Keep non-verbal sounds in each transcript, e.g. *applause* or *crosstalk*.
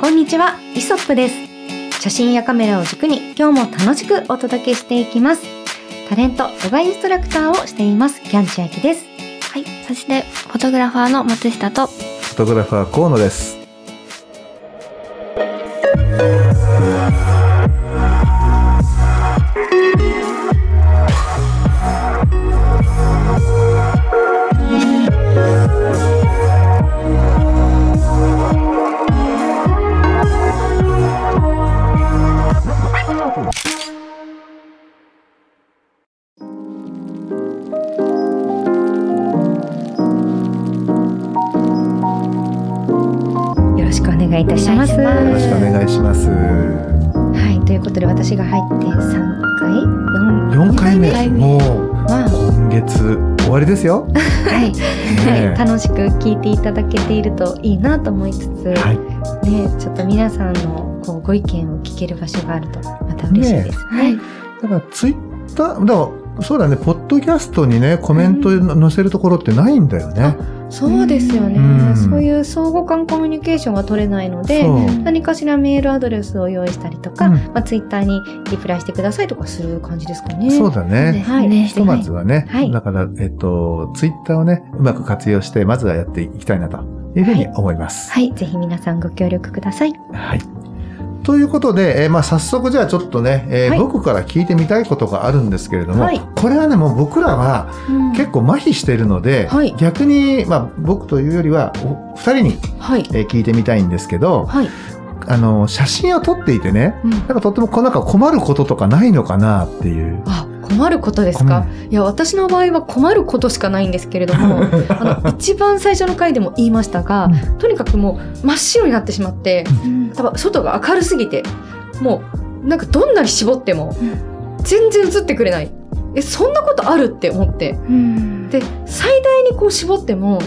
こんにちは、イソップです。写真やカメラを軸に今日も楽しくお届けしていきます。タレント、ヨガインストラクターをしています、キャンチアキです。はい。そして、フォトグラファーの松下と、フォトグラファー河野です。月終わりですよ。はい。楽しく聞いていただけているといいなと思いつつ、はい。ね、ちょっと皆さんのこうご意見を聞ける場所があるとまた嬉しいですね。はい。だからツイッター、だからそうだね、ポッドキャストにね、コメント載せるところってないんだよね。そうですよね、うんそういう相互間コミュニケーションが取れないので。何かしらメールアドレスを用意したりとか、うんまあ、ツイッターにリプライしてくださいとかする感じですかね。そうだね。はいねひとまずはね、はいだから、えっと、ツイッターをね、うまく活用して、まずはやっていきたいなというふうに思います。はい、ぜひ皆さんご協力ください。はい。ということで、えーまあ、早速じゃあちょっとね、えーはい僕から聞いてみたいことがあるんですけれども、はいこれはね、もう僕らは結構麻痺しているので、はい逆に、まあ、僕というよりは、お二人に、はい。えー聞いてみたいんですけど、はい。あの、写真を撮っていてね、うんなんかとってもこうなんか困ることとかないのかなっていう。あ、困ることですか、いや、私の場合は困ることしかないんですけれども、*laughs* あの、一番最初の回でも言いましたが、とにかくもう真っ白になってしまって、うん多分外が明るすぎて、もう、なんかどんなに絞っても、全然映ってくれない。え、そんなことあるって思って。うん。で、最大にこう絞っても、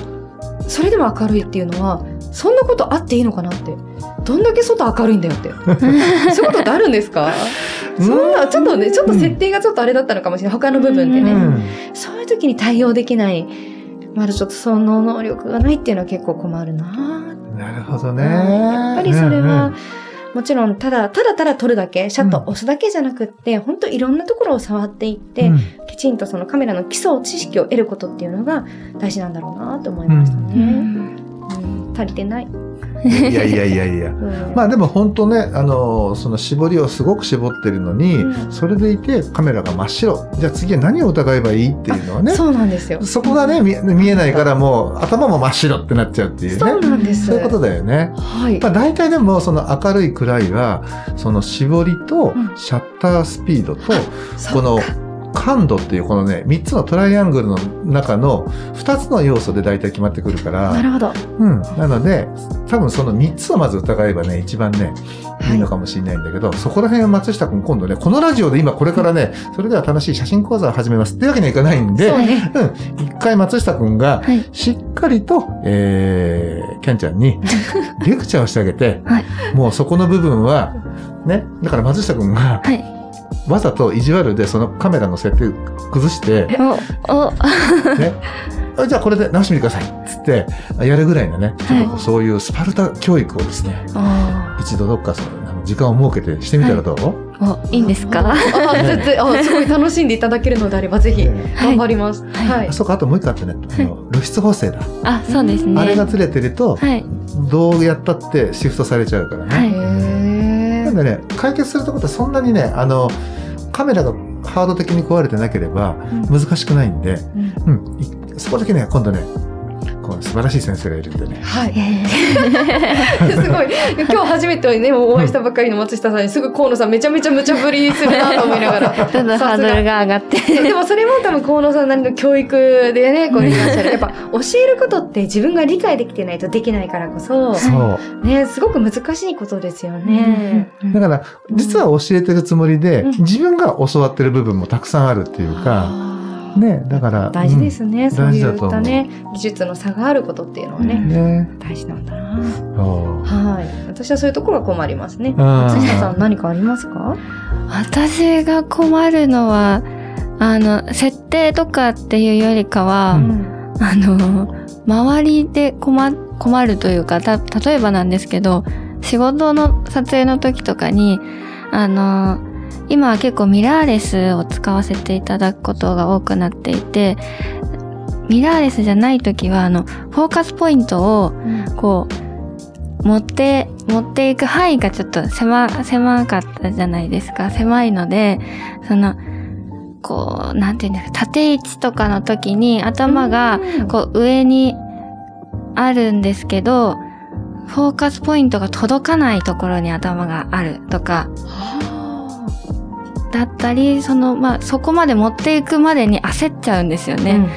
それでも明るいっていうのは、そんなことあっていいのかなって。どんだけ外明るいんだよって。*laughs* そういうことってあるんですか？そんな、ちょっとね、ちょっと設定がちょっとあれだったのかもしれない。他の部分でね。うんそういう時に対応できない。まだちょっとその能力がないっていうのは結構困るななるほどね。やっぱりそれうんは、もちろん、ただ、ただただ撮るだけ、シャッター押すだけじゃなくって、本当いろんなところを触っていって、うんきちんとそのカメラの基礎知識を得ることっていうのが大事なんだろうなと思いましたね。うん足りてない。いやいやいやいや。*laughs* うんまあでも本当ね、あの、その絞りをすごく絞ってるのに、うんそれでいてカメラが真っ白。じゃあ次は何を疑えばいいっていうのはね。そうなんですよ。そこがね、見見えないからもう頭も真っ白ってなっちゃうっていうね。そうなんです。そういうことだよね。はい。まあ大体でもその明るい暗いは、その絞りとうんシャッタースピードと、この感度っていうこのね、3つのトライアングルの中の2つの要素で大体決まってくるから、なるほど。うん。なので、多分その3つをまず疑えばね、一番ね、いいのかもしれないんだけど、そこら辺は松下くん今度ね、このラジオで今これからね、それでは楽しい写真講座を始めますっていうわけにはいかないんで、そうね。うん。一回松下くんが、はい。しっかりと、えー、キャンちゃんに、*laughs* レクチャーをしてあげて、はいもうそこの部分は、ね、だから松下くんが、はい。わざと意地悪でそのカメラの設定崩して、ね、あじゃあこれで直してみてください。っつって、やるぐらいのね、ちょっとそういうスパルタ教育をですね、あ一度どっかその時間を設けてしてみたらどう、お、いいんですか？すごい楽しんでいただけるのであれば、ぜひ、え頑張ります。はい。そうか、あともう一個あってね、露出補正だ、あ、そうですね。あれがずれてると、はい。どうやったってシフトされちゃうからね。んでね、解決するところってそんなにね、あの、カメラがハード的に壊れてなければ難しくないんで、うん。うん、いそこだけね、今度ね、素晴らしい先生がいるんでね。はい。え *laughs* すごい。今日初めてね、お会いしたばっかりの松下さんに、すぐ河野さんめちゃめちゃ無茶ぶりするなと思いながら。ー、*laughs* どんどんハードルが上がって。でもそれも多分河野さんなりの教育でね、こういらっしゃる。やっぱ教えることって自分が理解できてないとできないからこそ、そう。ね、すごく難しいことですよね。だから、実は教えてるつもりで、うん自分が教わってる部分もたくさんあるっていうか、ね、だから。大事ですね。うんそういったね、技術の差があることっていうのはね、うんね。大事なんだな。はい。私はそういうところが困りますね。あー松下さん何かありますか？私が困るのは、あの、設定とかっていうよりかは、うんあの、周りで困困るというか、た、例えばなんですけど、仕事の撮影の時とかに、あの、今は結構ミラーレスを使わせていただくことが多くなっていて、ミラーレスじゃない時は、あの、フォーカスポイントを、こう、持って、持っていく範囲がちょっと狭、狭かったじゃないですか。狭いので、その、こう、なんていうんですか、縦位置とかの時に頭が、こう、上にあるんですけど、フォーカスポイントが届かないところに頭があるとか、だったり、その、まあ、そこまで持っていくまでに焦っちゃうんですよね。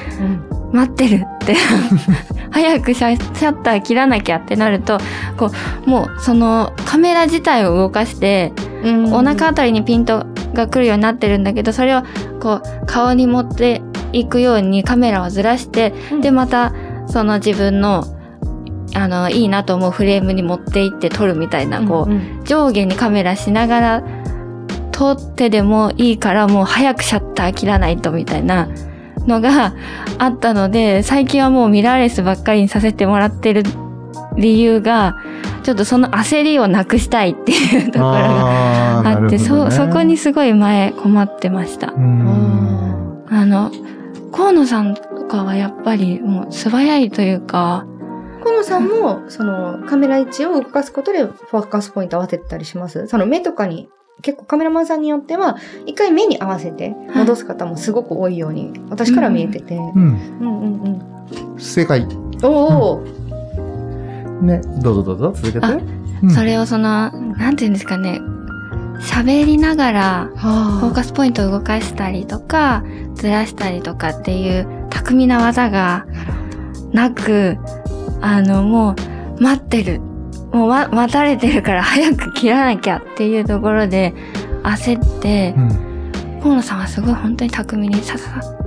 待ってるって。*laughs* 早くシャシャッター切らなきゃってなるとこうもうそのカメラ自体を動かして、お腹あたりにピントが来るようになってるんだけどそれをこう顔に持っていくようにカメラをずらして、でまたその自分のあのいいなと思うフレームに持っていって撮るみたいな、こう上下にカメラしながら撮ってでもいいからもう早くシャッター切らないとみたいなのがあったので、最近はもうミラーレスばっかりにさせてもらってる理由が、ちょっとその焦りをなくしたいっていうところがあって、ね。そ、そこにすごい前困ってました。うん。あの、河野さんとかはやっぱりもう素早いというか、河野さんも、その、カメラ位置を動かすことで、フォーカスポイント合わせてたりします？その目とかに、結構カメラマンさんによっては、一回目に合わせて戻す方もすごく多いように、私から見えてて。うんうんうんうん。正解。おお、ね、どうぞどうぞ、続けて。あうんそれをその、なんていうんですかね、喋りながら、はフォーカスポイントを動かしたりとか、ずらしたりとかっていう巧みな技がなく、あの、もう待ってる。もう、ま、待たれてるから早く切らなきゃっていうところで焦ってう、ん河野さんはすごい本当に巧みにさささ、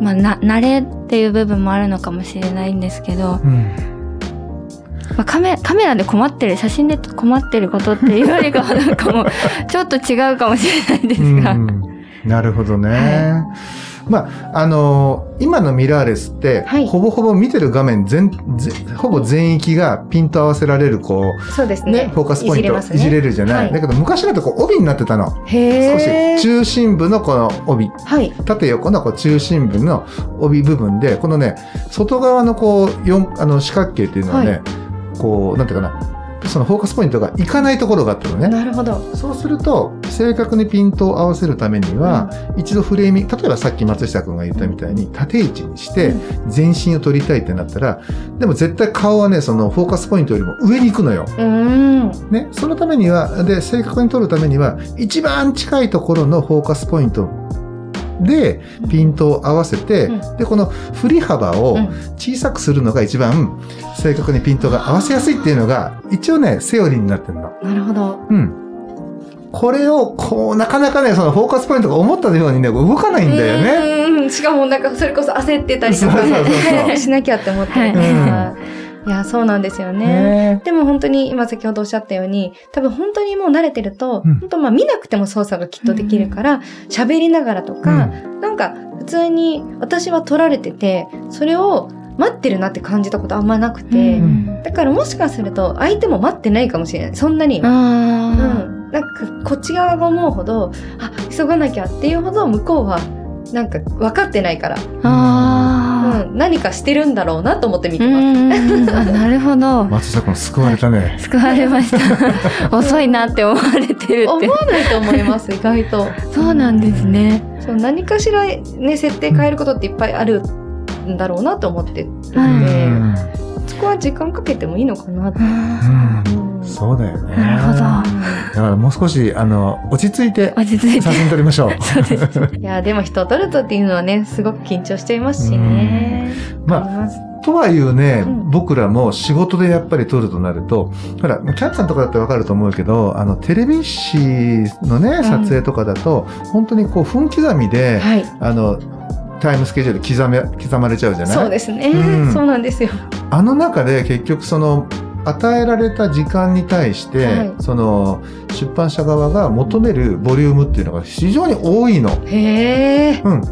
まあ、な、慣れっていう部分もあるのかもしれないんですけど、うんまあ、カメカメラで困ってる、写真で困ってることっていうよりかはなんかもう、ちょっと違うかもしれないですが。うんなるほどね。まあ、あのー今のミラーレスって、はいほぼほぼ見てる画面全、ぜほぼ全域がピント合わせられる、こそうですう、ね、ね。フォーカスポイントいじれるじゃない。はいだけど昔だとこう帯になってたの。少し。中心部のこの帯、はい。縦横のこう中心部の帯部分で、このね、外側のこう、四あの四角形っていうのはね、はいこう、なんていうかな、そのフォーカスポイントがいかないところがあったのね。なるほど。そうすると、正確にピントを合わせるためには、一度フレーミング、例えばさっき松下君が言ったみたいに、縦位置にして、全身を撮りたいってなったら、でも絶対顔はね、そのフォーカスポイントよりも上に行くのよ。うーん。ね、そのためには、で、正確に撮るためには、一番近いところのフォーカスポイントで、ピントを合わせて、うんで、この振り幅をうん小さくするのが一番正確にピントが合わせやすいっていうのが、一応ね、セオリーになってるの。なるほど。うん。これを、こう、なかなかね、そのフォーカスポイントが思ったようにね、動かないんだよね。ね。しかもなんかそれこそ焦ってたりとかそうそうそうそう *laughs* しなきゃって思ってるから。いや、そうなんですよね。ねでも本当に今先ほどおっしゃったように、多分本当にもう慣れてると、うん本当まあ見なくても操作がきっとできるから、喋、りながらとか、なんか普通に私は撮られてて、それを待ってるなって感じたことあんまなくて、うんだからもしかすると相手も待ってないかもしれない。そんなに。うあん。なんかこっち側が思うほど、あ、急がなきゃっていうほど向こうはなんか分かってないから、ーあうん、何かしてるんだろうなと思って見ー。てます。あなるほど。松下君救われたね。救われました。*laughs* 遅いなって思われてるって思。わないと思います、意外と。そうなんですね。そう何かしらね、設定変えることっていっぱいあるんだろうなと思ってるので、うんそこは時間かけてもいいのかなって。うんうんそうだよね。なるほどだからもう少し、あの、落ち着いて落ち着いて写。真撮りましょう。*laughs* そうです。いや、でも人を撮るとっていうのはね、すごく緊張しちゃいますしね。まあとはいうね、うん僕らも仕事でやっぱり撮るとなると、ほら、キャッツさんとかだってわかると思うけど、あの、テレビ誌のね、ん撮影とかだと、本当にこう、分刻みで、はい。あの、タイムスケジュール刻め、刻まれちゃうじゃない？そうですね、うんそうなんですよ。あの中で結局その、与えられた時間に対して、はいその、出版社側が求めるボリュームっていうのが非常に多いの。へえ。うん。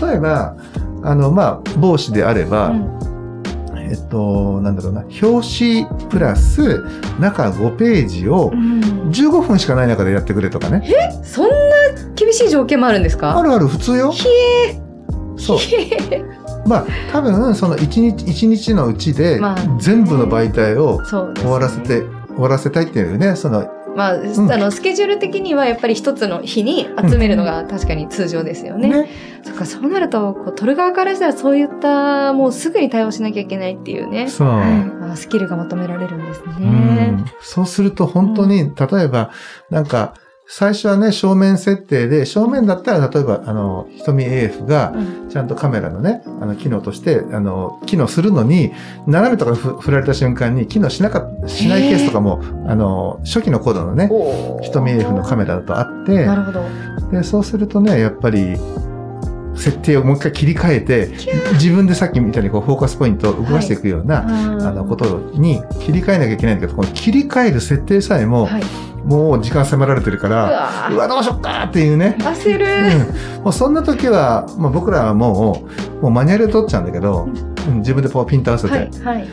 例えば、あの、まあ、帽子であれば、うんえっと、なんだろうな、表紙プラス中5ページを15分しかない中でやってくれとかね。え？そんな厳しい条件もあるんですか？あるある、普通よ。ひえそう。まあ、多分、その1日、一日のうちでまあ、全部の媒体を終わらせて、終わらせたいっていうね、その、まあ、ん。あのスケジュール的にはやっぱり一つの日に集めるのが確かに通常ですよね。ね。そっかそうなるとこう取る側からしたらそういったもうすぐに対応しなきゃいけないっていうね。そう。あスキルが求められるんですうねん。そうすると本当に、例えば、なんか、最初はね、正面設定で、正面だったら、例えば、あの、瞳 AF が、うん。ちゃんとカメラのね、あの、機能として、あの、機能するのに、斜めとかふ振られた瞬間に、機能しなかしないケースとかも、あの、初期のコードのね、瞳 AF のカメラだとあってな、るほど。で、そうするとね、やっぱり、設定をもう一回切り替えて、自分でさっきみたいにこう、フォーカスポイントを動かしていくような、あの、ことに切り替えなきゃいけないんだけど、この切り替える設定さえも、はい。もう時間迫られてるかうら、うわ、どうしよっかっていうね。焦る。うん、もうそんな時は、まあ、僕らはもう、もうマニュアルで取っちゃうんだけど、うん自分でこうピント合わせて、はい。はい。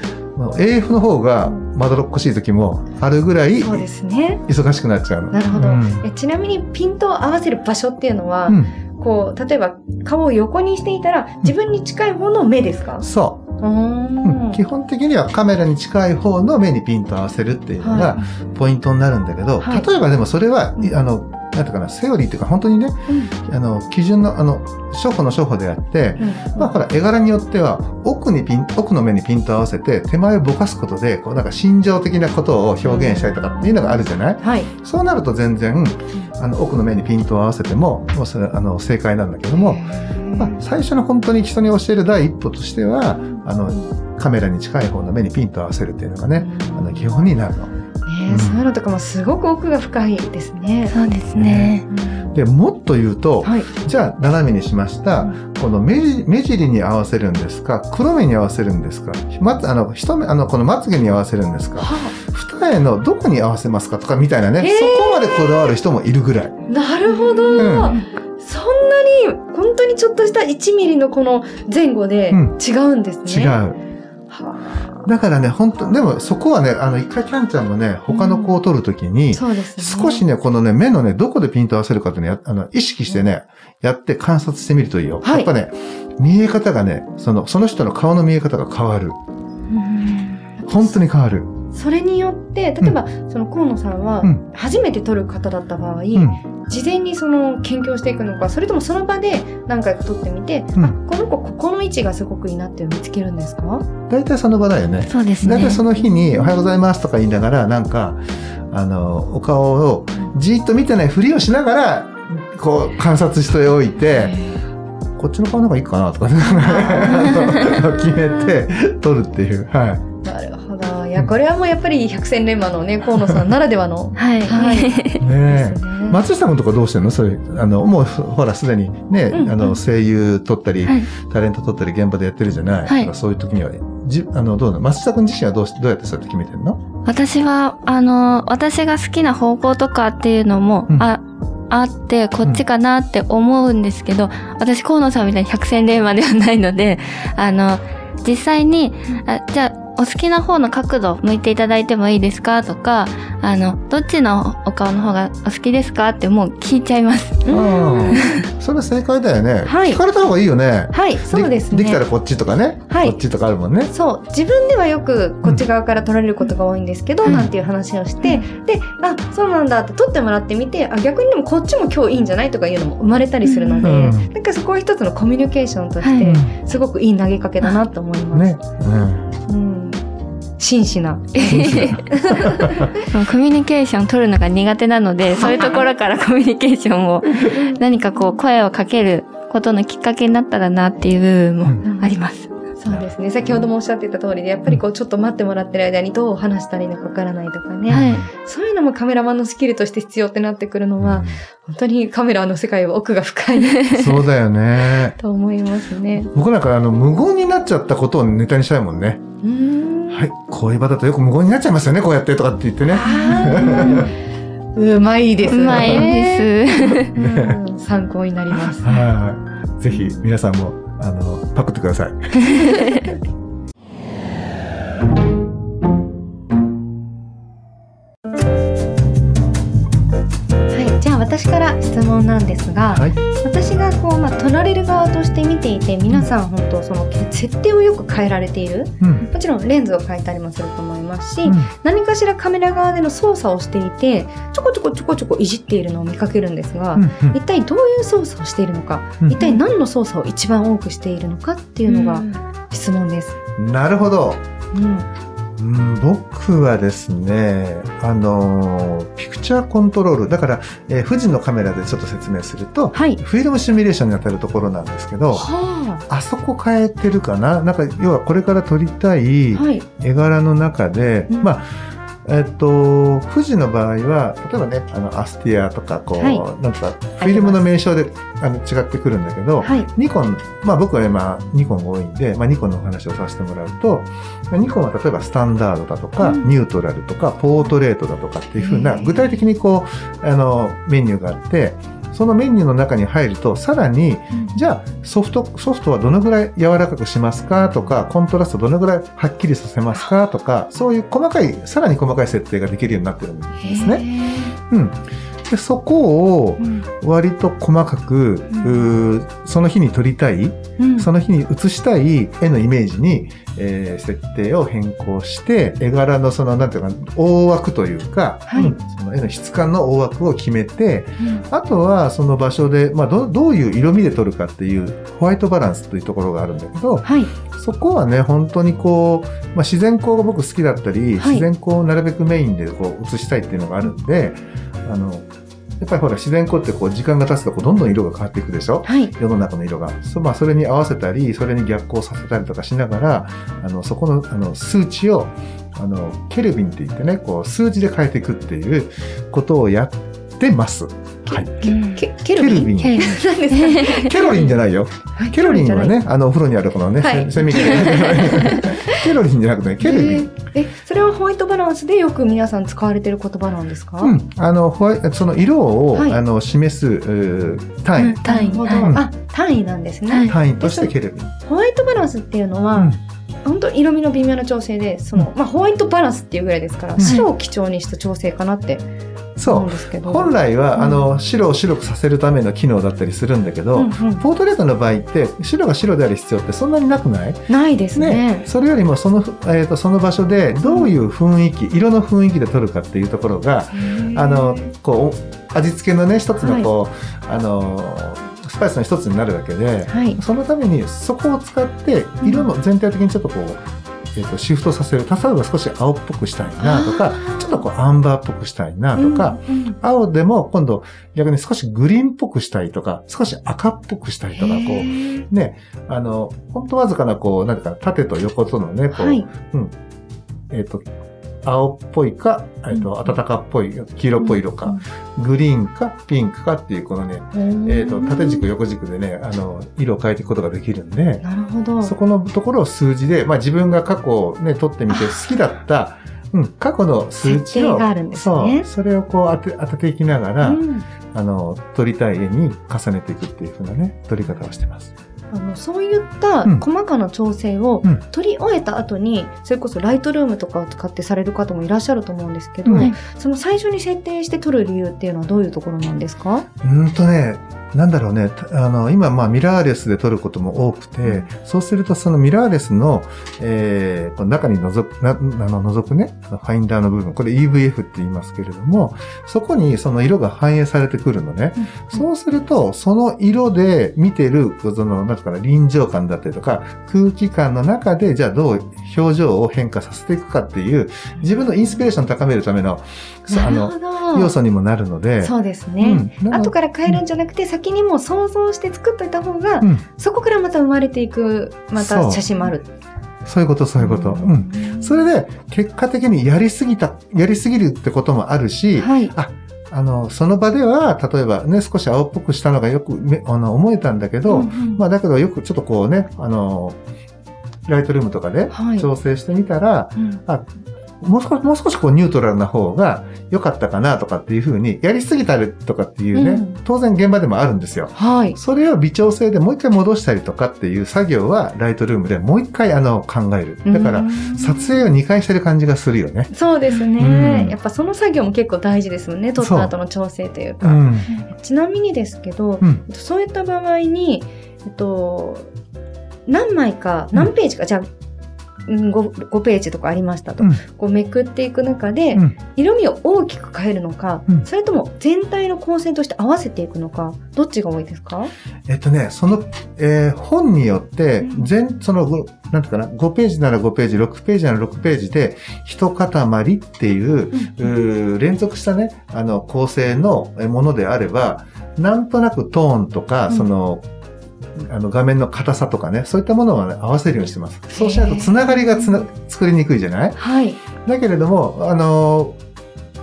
AF の方がまどろっこしい時もあるぐらいそうですね。忙しくなっちゃうの。なるほど。うんえちなみにピントを合わせる場所っていうのは、うんこう、例えば顔を横にしていたら自分に近い方の目ですか、そう。う、ん。うん。基本的にはカメラに近い方の目にピントを合わせるっていうのがはポイントになるんだけど、はい。例えばでもそれは、うん。あの、なんていうかな、セオリーっていうか本当にね、うん。あの、基準の、あの、処方の処方であって、うん。まあほら、絵柄によっては、奥にピン、奥の目にピントを合わせて、手前をぼかすことで、こうなんか心情的なことを表現したりとかっていうのがあるじゃない？はい。そうなると全然、あの、奥の目にピントを合わせても、もうそれ、あの、正解なんだけども、まあ、最初の本当に人に教える第一歩としては、あの、カメラに近い方の目にピントを合わせるっていうのがね、あの、基本になるの。ねそういうのとかもすごく奥が深いですね。そうですね。で、もっと言うと、はい。じゃあ、斜めにしました。この目じ目尻に合わせるんですか？黒目に合わせるんですか？ま、あの、一目、あの、このまつげに合わせるんですか？は二重のどこに合わせますかとかみたいなね、そこまでこだわる人もいるぐらい。あ、なるほど、うんそんなに本当にちょっとした1ミリのこの前後でうん違うんですね。違う。はだからね、本当でもそこはね、あの、一回キャンちゃんもね、他の子を撮るときにうですね。少しね、このね、目のね、どこでピント合わせるかっていうのや、あの、意識してね、やって観察してみるといいよ。はいやっぱね、見え方がね、その、その人の顔の見え方が変わる。本当に変わる。それによって、例えば、その河野さんはうん、初めて撮る方だった場合、うん。事前にその研究していくのか、それともその場で何回か撮ってみて、うんあ、この子ここの位置がすごくいいなって見つけるんですか？大体その場だよね。そうですね大体。その日に、おはようございますとか言いながら、なんか、あの、お顔をじーっと見てないふりをしながら、こう、観察しておいて、こっちの顔の方がいいかなとかね、*laughs* *laughs* 決めて撮るっていう。はい。や、これはもうやっぱり百戦錬磨のね、河野さんならではの。*laughs* はい。はい。*laughs* ね。松下君とかどうしてんの？それ、あの、もう、ほら、すでにね、うん。あの、声優撮ったり、はい。タレント撮ったり、現場でやってるじゃない。はい。だからそういう時には、じ、あの、どうなの？松下君自身はどうし、どうやってそうやって決めてんの？私は、あの、私が好きな方向とかっていうのも、うん。あ、あって、こっちかなって思うんですけど、私、河野さんみたいに百戦錬磨ではないので、あの、実際に、あじゃあ、お好きな方の角度向いていただいてもいいですか？とか、あの、どっちのお顔の方がお好きですか？ってもう聞いちゃいます。うん。*laughs* それ正解だよね。はい聞かれた方がいいよね。はい、そうですね。できたらこっちとかね。はいこっちとかあるもんね。そう自分ではよくこっち側から取られることが多いんですけど、うんなんていう話をして、であそうなんだって取ってもらってみてあ逆にでもこっちも今日いいんじゃないとかいうのも生まれたりするので、うんなんかそこは一つのコミュニケーションとしはていすごくいい投げかけだなと思います。ね。うん、真摯な。*laughs* コミュニケーション取るのが苦手なので、*laughs* そういうところから *laughs* コミュニケーションを何かこう声をかけることのきっかけになったらなっていう部分もあります。そうですね。先ほどもおっしゃってた通りで、やっぱりこうちょっと待ってもらってる間にどう話したらいいのかわからないとかね。はい。そういうのもカメラマンのスキルとして必要ってなってくるのは、うん本当にカメラの世界は奥が深い *laughs* そうだよね。*laughs* と思いますね。僕なんかあの、無言になっちゃったことをネタにしたいもんね。うーん。はい。こういう場だとよく無言になっちゃいますよね、こうやってとかって言ってね。うまいですね。うまいです。*laughs* うん参考になります。はい。ぜひ皆さんも、あの、パクってください。*laughs* いて皆さん本当その設定をよく変えられている、うん、もちろんレンズを変えたりもすると思いますし、うん、何かしらカメラ側での操作をしていてちょこちょこちょこちょこいじっているのを見かけるんですが、うんうん、一体どういう操作をしているのか、うん、一体何の操作を一番多くしているのかっていうのが質問です。なるほど、うんうん、僕はですね、あの、ピクチャーコントロール、だから、えー、富士のカメラでちょっと説明すると、はい、フィルムシミュレーションに当たるところなんですけど、はあ、あそこ変えてるかな？なんか、要はこれから撮りたい絵柄の中で、はい、まあ、えっと、富士の場合は、例えばね、あの、アスティアとか、こう、はい、なんとか、フィルムの名称であの違ってくるんだけど、はい、ニコン、まあ僕は今、ニコンが多いんで、まあニコンのお話をさせてもらうと、ニコンは例えばスタンダードだとか、うん、ニュートラルとか、ポートレートだとかっていうふうな、具体的にこう、あの、メニューがあって、そのメニューの中に入ると、さらに、うん、じゃあソフト、ソフトはどのぐらい柔らかくしますか？とか、コントラストどのぐらいはっきりさせますか？とか、そういう細かい、さらに細かい設定ができるようになってるんですね。うん。でそこを割と細かく、うん、その日に撮りたい、うん、その日に写したい絵のイメージに、えー、設定を変更して絵柄のそのなんていうか大枠というか、はい、うん、その絵の質感の大枠を決めて、あとはその場所で、まあ、どどういう色味で撮るかっていうホワイトバランスというところがあるんだけど、はい、そこはね本当にこう、まあ、自然光が僕好きだったり、自然光をなるべくメインでこう写したいっていうのがあるんであのやっぱりほら自然光ってこう時間が経つとこうどんどん色が変わっていくでしょ、はい、世の中の色が。そ,、まあ、それに合わせたりそれに逆光させたりとかしながらあのそこのあの数値をあのケルビンって言ってねこう数字で変えていくっていうことをやってます。はい、ケケルビン。ケロリン。*laughs* じゃないよ。ケロリンはね、あのお風呂にあるこのね、はい、セミ *laughs* ケロリンじゃなくて、ケルビン。え、それはホワイトバランスでよく皆さん使われてる言葉なんですか？うん、あのホワイその色を、はい、あの示す単位、単位、あ、単位なんですね。単位としてケルビン。ホワイトバランスっていうのは。うん。本当色味の微妙な調整でその、まあ、ホワイトバランスっていうぐらいですから、白を基調にした調整かなってそう。本来は、うん、あの白を白くさせるための機能だったりするんだけど、うんうん、ポートレートの場合って白が白である必要ってそんなになくない？ないですね、ね、それよりもその,、えーと、その場所でどういう雰囲気、うん、色の雰囲気で撮るかっていうところがあのこう味付けのね一つのこう、はい、あのスパイスの一つになるわけで、はい、そのためにそこを使って色の全体的にちょっとこうえーと、シフトさせる例えば少し青っぽくしたいなとかちょっとこうアンバーっぽくしたいなとか、うんうん、青でも今度逆に少しグリーンっぽくしたいとか少し赤っぽくしたいとかこうねあの本当わずかなこうなんか縦と横とのねこう、はい、うん。えっ、ー、と青っぽいか、えっと、暖かっぽい、黄色っぽい色か、グリーンか、ピンクかっていう、このね、えっと、縦軸、横軸でね、あの、色を変えていくことができるんで、なるほど。そこのところを数字で、まあ自分が過去ね、取ってみて好きだった、うん、過去の数値を、ね、そう、それをこう当て、当てていきながら、うん、あの、撮りたい絵に重ねていくっていうふうなね、撮り方をしてます。あのそういった細かな調整を取り終えた後に、うん、それこそライトルームとかを使ってされる方もいらっしゃると思うんですけど、うん、その最初に設定して撮る理由っていうのはどういうところなんですか？うんとねなんだろうね、あの、今、まあ、ミラーレスで撮ることも多くて、そうすると、そのミラーレスの、えー、中に覗く、な、あの、覗くね、ファインダーの部分、これ EVF って言いますけれども、そこにその色が反映されてくるのね。うん、そうすると、その色で見てる、その、なんかな、臨場感だったりとか、空気感の中で、じゃあどう表情を変化させていくかっていう、自分のインスピレーションを高めるための、あの、要素にもなるので。そうですね。うん、後から変えるんじゃなくて、先にも想像して作っといた方が、うん、そこからまた生まれていく、また写真もある。そう。いうこと、そういうこと。うん。それで、結果的にやりすぎた、やりすぎるってこともあるし、はい、あ、あの、その場では、例えばね、少し青っぽくしたのがよくあの思えたんだけど、うんうん、まあだけどよくちょっとこうね、あの、ライトルームとかで調整してみたら、はいうん、あもう少し、もう少しこうニュートラルな方が良かったかなとかっていうふうに、やりすぎたりとかっていうね、うん当然現場でもあるんですよ。はい。それを微調整でもう一回戻したりとかっていう作業は、ライトルームでもう一回あの考える。だから、うん撮影を2回してる感じがするよね。そうですね、うんやっぱその作業も結構大事ですもんね。撮った後の調整というか。うん。ちなみにですけど、うん。そういった場合に、えっと、何枚か、何ページか、じゃあ、うん 5, 5ページとかありましたと、うん。こうめくっていく中で、うん。色味を大きく変えるのか、うん。それとも全体の構成として合わせていくのか、どっちが多いですか？えっとね、その、えー本によってう、ん。全、その、ごなんていうかな、5ページなら5ページ、6ページなら6ページで、一塊っていう、うー連続したね、あの、構成のえものであれば、なんとなくトーンとか、うん。その、あの画面の硬さとかね、そういったものを、ね、合わせるようにしてます。そうしないとつながりがつな作りにくいじゃない？はい。だけれども、あの、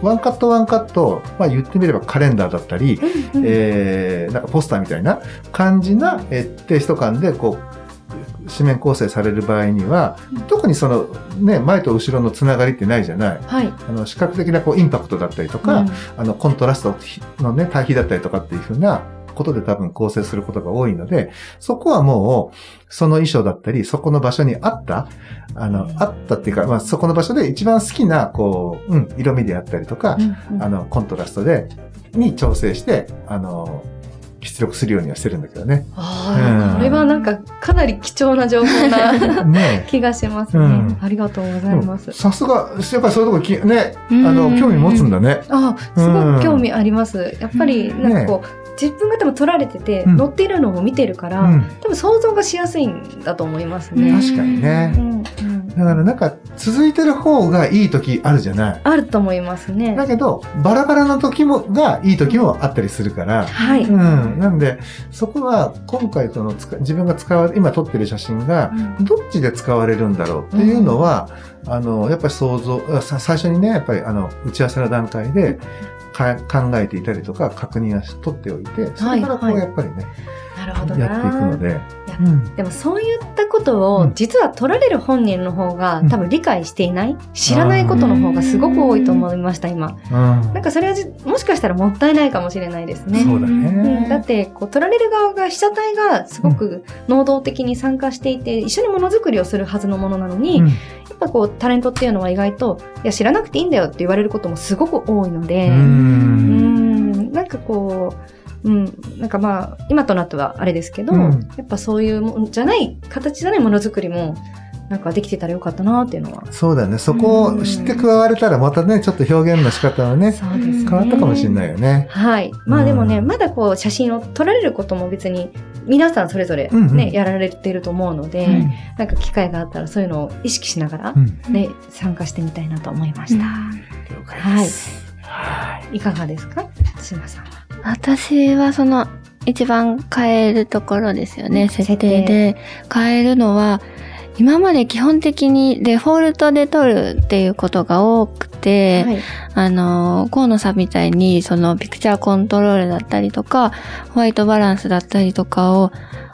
ワンカットワンカット、まあ言ってみればカレンダーだったり、うんうんえーなんかポスターみたいな感じな、えーテイスト感でこう紙面構成される場合には特にそのね前と後ろのつながりってないじゃない？はい。あの視覚的なこうインパクトだったりとか、うんあのコントラストのね対比だったりとかっていうふうなことで多分構成することが多いのでそこはもうその衣装だったりそこの場所にあったあの、あったっていうか、まあ、そこの場所で一番好きなこう、うん、色味であったりとか、うんうん。あの、コントラストで、に調整して、あの、出力するようにはしてるんだけどね。うん。ああ、これはなんかかなり貴重な情報なね *laughs* 気がしますね、うん。ありがとうございます。さすが、やっぱりそういうとこき、ね、あうん。の、興味持つんだね。あすごく興味あります。やっぱりなんかこう、自分が多分撮られてて、うん乗っているのを見てるから、うん。多分想像がしやすいんだと思いますね。確かにねうんうんだからなんか、続いてる方がいい時あるじゃない？あると思いますね。だけど、バラバラの時も、がいい時もあったりするから、はい。うん。なんで、そこは、今回その使、自分が使われ、今撮ってる写真が、どっちで使われるんだろうっていうのは、あの、やっぱり想像、最初にね、やっぱりあの、打ち合わせの段階でか考えていたりとか、確認はし取っておいて、それからこはいうはいやっぱりね、なるほどな。やっていくので、やうん。でもそういったことうをん。実は取られる本人の方がうん。多分理解していない、知らないことの方がすごく多いと思いました今。うん。なんかそれはじもしかしたらもったいないかもしれないですね。そうだうん。ね。だってこう取られる側が被写体がすごく能動的に参加していて、一緒にものづくりをするはずのものなのに、うん。やっぱこうタレントっていうのは意外といや知らなくていいんだよって言われることもすごく多いので、ううんん。なんかこう、うん、なんかまあ今となってはあれですけど、うんやっぱそういうもんじゃない形じゃないものづくりもなんかできてたらよかったなっていうのは。そうだね。そこを知って加われたら、またね、ちょっと表現の仕方はね、そうですね変わったかもしれないよね。はい。まあでもね、うんまだこう写真を撮られることも別に皆さんそれぞれね、うんうんやられてると思うので、うんなんか機会があったらそういうのを意識しながら、うんね、参加してみたいなと思いました。了解です。はい。いかがですか？島さんは。私はその一番変えるところですよね、設定で。変えるのは、今まで基本的にデフォルトで撮るっていうことが多くて、はい。あの、河野さんみたいに、そのピクチャーコントロールだったりとか、ホワイトバランスだったりとかを、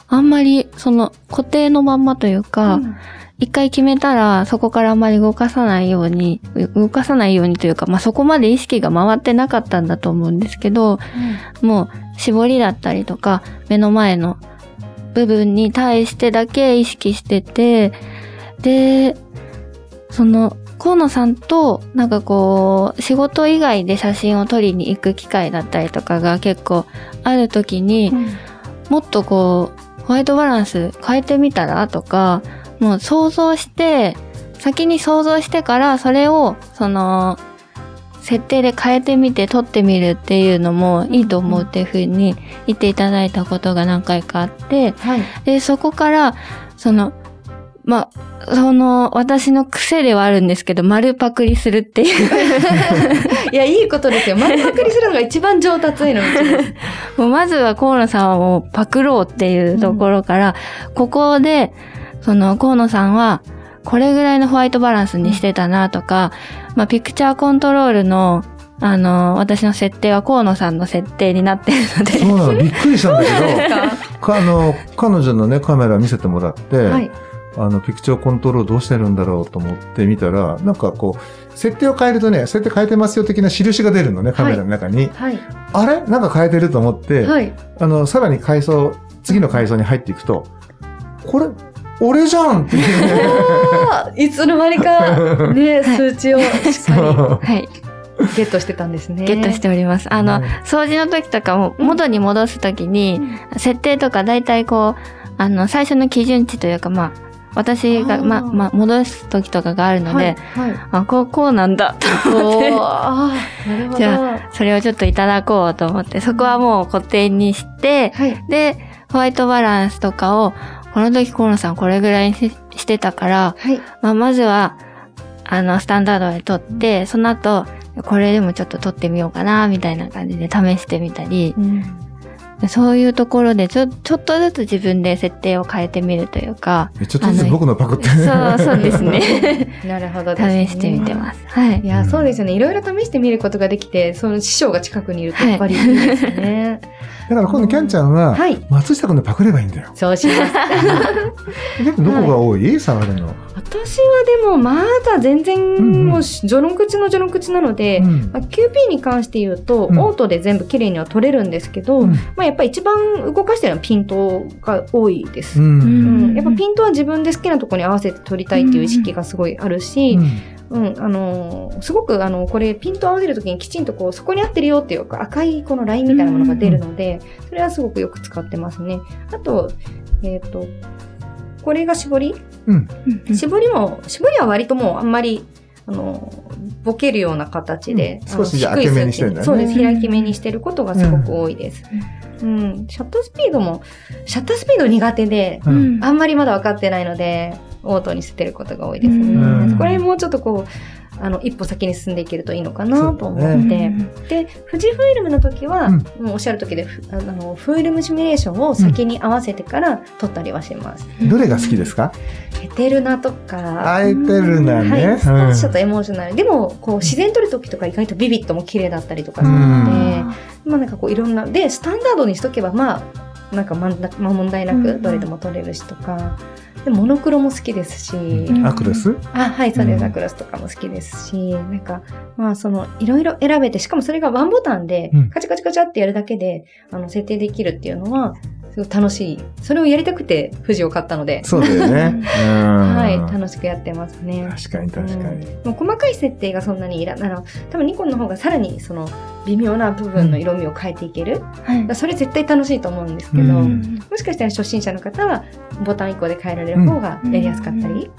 あんまり、その固定のまんまというか、うん一回決めたら、そこからあんまり動かさないように、動かさないようにというか、まあ、そこまで意識が回ってなかったんだと思うんですけど、もう絞りだったりとか、目の前の部分に対してだけ意識してて、で、その、河野さんと、なんかこう、仕事以外で写真を撮りに行く機会だったりとかが結構ある時に、もっとこう、ホワイトバランス変えてみたらとか、もう想像して、先に想像してから、それを、その、設定で変えてみて撮ってみるっていうのもいいと思うっていう風に言っていただいたことが何回かあって、はい。で、そこから、その、まあ、その、私の癖ではあるんですけど、丸パクリするっていう。*laughs* いや、いいことですよ。丸パクリするのが一番上達への。*laughs* もうまずは河野さんをパクろうっていうところから、ここで、その河野さんは、これぐらいのホワイトバランスにしてたなとか、まあ、ピクチャーコントロールの、あの、私の設定は河野さんの設定になってるので、そうなの、びっくりしたんだけど、*laughs* か？あの、彼女のね、カメラ見せてもらって、はい。あの、ピクチャーコントロールどうしてるんだろうと思って見たら、なんかこう、設定を変えるとね、設定変えてますよ的な印が出るのね、カメラの中に。はい。あれ？なんか変えてると思って、はい。あの、さらに階層、次の階層に入っていくと、これ、俺じゃんっていう *laughs* いつの間にか、ね、はい数値をしっかはい。りゲットしてたんですね。ゲットしております。あの、うん掃除の時とかもうん元に戻す時に、設定とか大体こう、あの、最初の基準値というか、まあ、私が、まあ、まあ、戻す時とかがあるので、はい。はい。あ、こう、こうなんだと思って、あーなるほど。じゃそれをちょっといただこうと思って、そこはもう固定にして、はい。で、ホワイトバランスとかを、この時河野さんこれぐらいにししてたから、はい。まあ、まずは、あの、スタンダードで撮って、その後、これでもちょっと撮ってみようかな、みたいな感じで試してみたり、そういうところでちょ、ちょっとずつ自分で設定を変えてみるというか、えちょっとずつ僕のパクってそう、そうですね。*laughs* なるほどですね。試してみてます。はいい。や、うんそうですよね。いろいろ試してみることができて、その師匠が近くにいるとやっぱりいいですね。*laughs* だから今度キャンちゃんは、はい。松下くんのパクればいいんだよ。そうします。*laughs* でどこが多い？触るの。私はでもまだ全然もう序の口の序の口なので、うんまあ、QP に関して言うと、うんオートで全部綺麗には取れるんですけど、うんまあ、やっぱり一番動かしてるのはピントが多いです。ううんん。やっぱピントは自分で好きなところに合わせて取りたいっていう意識がすごいあるし、うん、あのーすごく、あの、これ、ピント合わせるときにきちんとこう、そこに合ってるよっていうか、赤いこのラインみたいなものが出るので、それはすごくよく使ってますね。あと、えっ、と、これが絞り？うん。絞りも、絞りは割ともうあんまり、あの、ボケるような形で、うん少し開け目にしてるんだねそうです。うん開き目にしてることがすごく多いです。うん。シャッタースピードも、シャッタースピード苦手で、ううんん。あんまりまだ分かってないので、オートに捨てることが多いですうん。ね。そこら辺もうちょっとこう、あの、一歩先に進んでいけるといいのかなと思って。そうだで、富士フイルムの時は、うん。もうおっしゃる時で、ふあの、フイルムシミュレーションを先に合わせてから撮ったりはします。どれが好きですか？エテルナとか、あえてるなね。はい、少うん。しちょっとエモーショナル。でも、こう、自然撮る時とか意外とビビットも綺麗だったりとかするので、まあなんかこう、いろんな、で、スタンダードにしとけば、まあ、なんかま問題なうん。くどれでも撮れるしとか、でモノクロも好きですし、ん。アクロス？あ、はい、そうです。うん。アクロスとかも好きですし、なんか、まあ、その、いろいろ選べて、しかもそれがワンボタンでうん、カチカチカチャってやるだけで、あの、設定できるっていうのは、すごい楽しい。それをやりたくて、富士を買ったので、そうだよね。*laughs* うんはい、楽しくやってますね。確かに確かに。もう細かい設定がそんなにいらない。あの、多分ニコンの方がさらにその微妙な部分の色味を変えていける。はいだからそれ絶対楽しいと思うんですけど、うんもしかしたら初心者の方はボタン1個で変えられる方がやりやすかったり。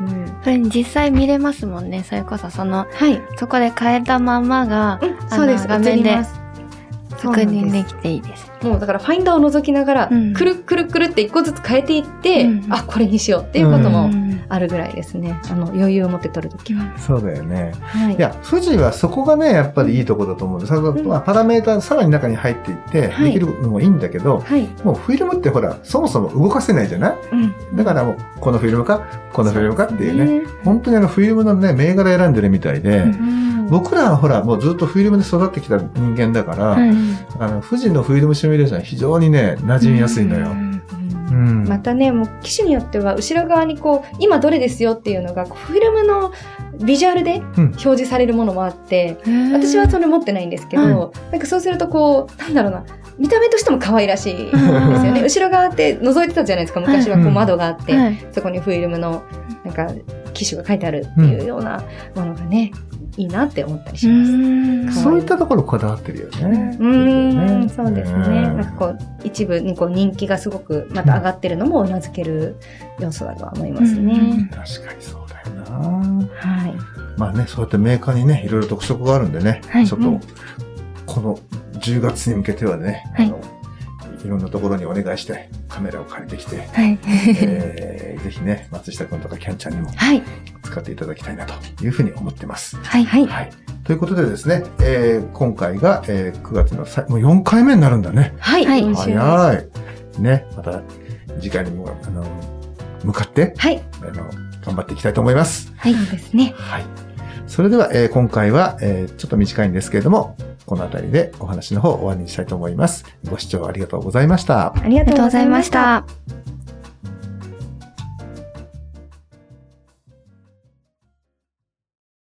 うんそれ実際見れますもんね。それこそその、はい。そこで変えたままがうん、そうです。画面で確認ですきていいです。もうだからファインダーを覗きながら、うんくるくるくるって一個ずつ変えていって、うんあ、これにしようっていうこともうんあるぐらいですね。あの、余裕を持って撮るときは。そうだよね。はい。いや、富士はそこがね、やっぱりいいとこだと思うんです。んまあ、パラメータさらに中に入っていって、はいできるのもいいんだけど、はい。もうフィルムってほら、そもそも動かせないじゃない？うん。だからもう、このフィルムか、このフィルムかっていうね。ね。本当にあのフィルムのね、銘柄選んでるみたいで、うん僕らはほら、もうずっとフィルムで育ってきた人間だから、はいあの、富士のフィルムシミュレーションは非常にね、馴染みやすいのよ。うん。またね、もう機種によっては後ろ側にこう、今どれですよっていうのが、フィルムのビジュアルでうん。表示されるものもあって、私はそれ持ってないんですけど、なんかそうするとこう、なんだろうな、見た目としても可愛らしいですよね。後ろ側って覗いてたじゃないですか、昔はこううん。窓があって、はい。そこにフィルムの、なんか、機種が書いてあるっていうようなものがね、いいなって思ったりします。うんそういったところこだわってるよね。うーん、そうですね。うんなんかこう、一部にこう人気がすごくまた上がってるのもうなずける要素だとは思いますね。確かにそうだよな。はい。まあね、そうやってメーカーにね、いろいろ特色があるんでね、はいちょっと、うんこの10月に向けてはね、はいあのいろんなところにお願いして、カメラを借りてきて、はい。えーぜひね、松下くんとかキャンちゃんにもはい。使っていただきたいなというふうに思ってます。はい。はい。はい。ということでですね、えー今回が、えー9月のさもう4回目になるんだね。はい。早い。ね、また次回にも、あの、向かって、はい。あの、頑張っていきたいと思います。はい。そうですね。はい。それでは、えー今回は、えーちょっと短いんですけれども、この辺りでお話の方を終わりにしたいと思います。ご視聴ありがとうございました。ありがとうございまし。た。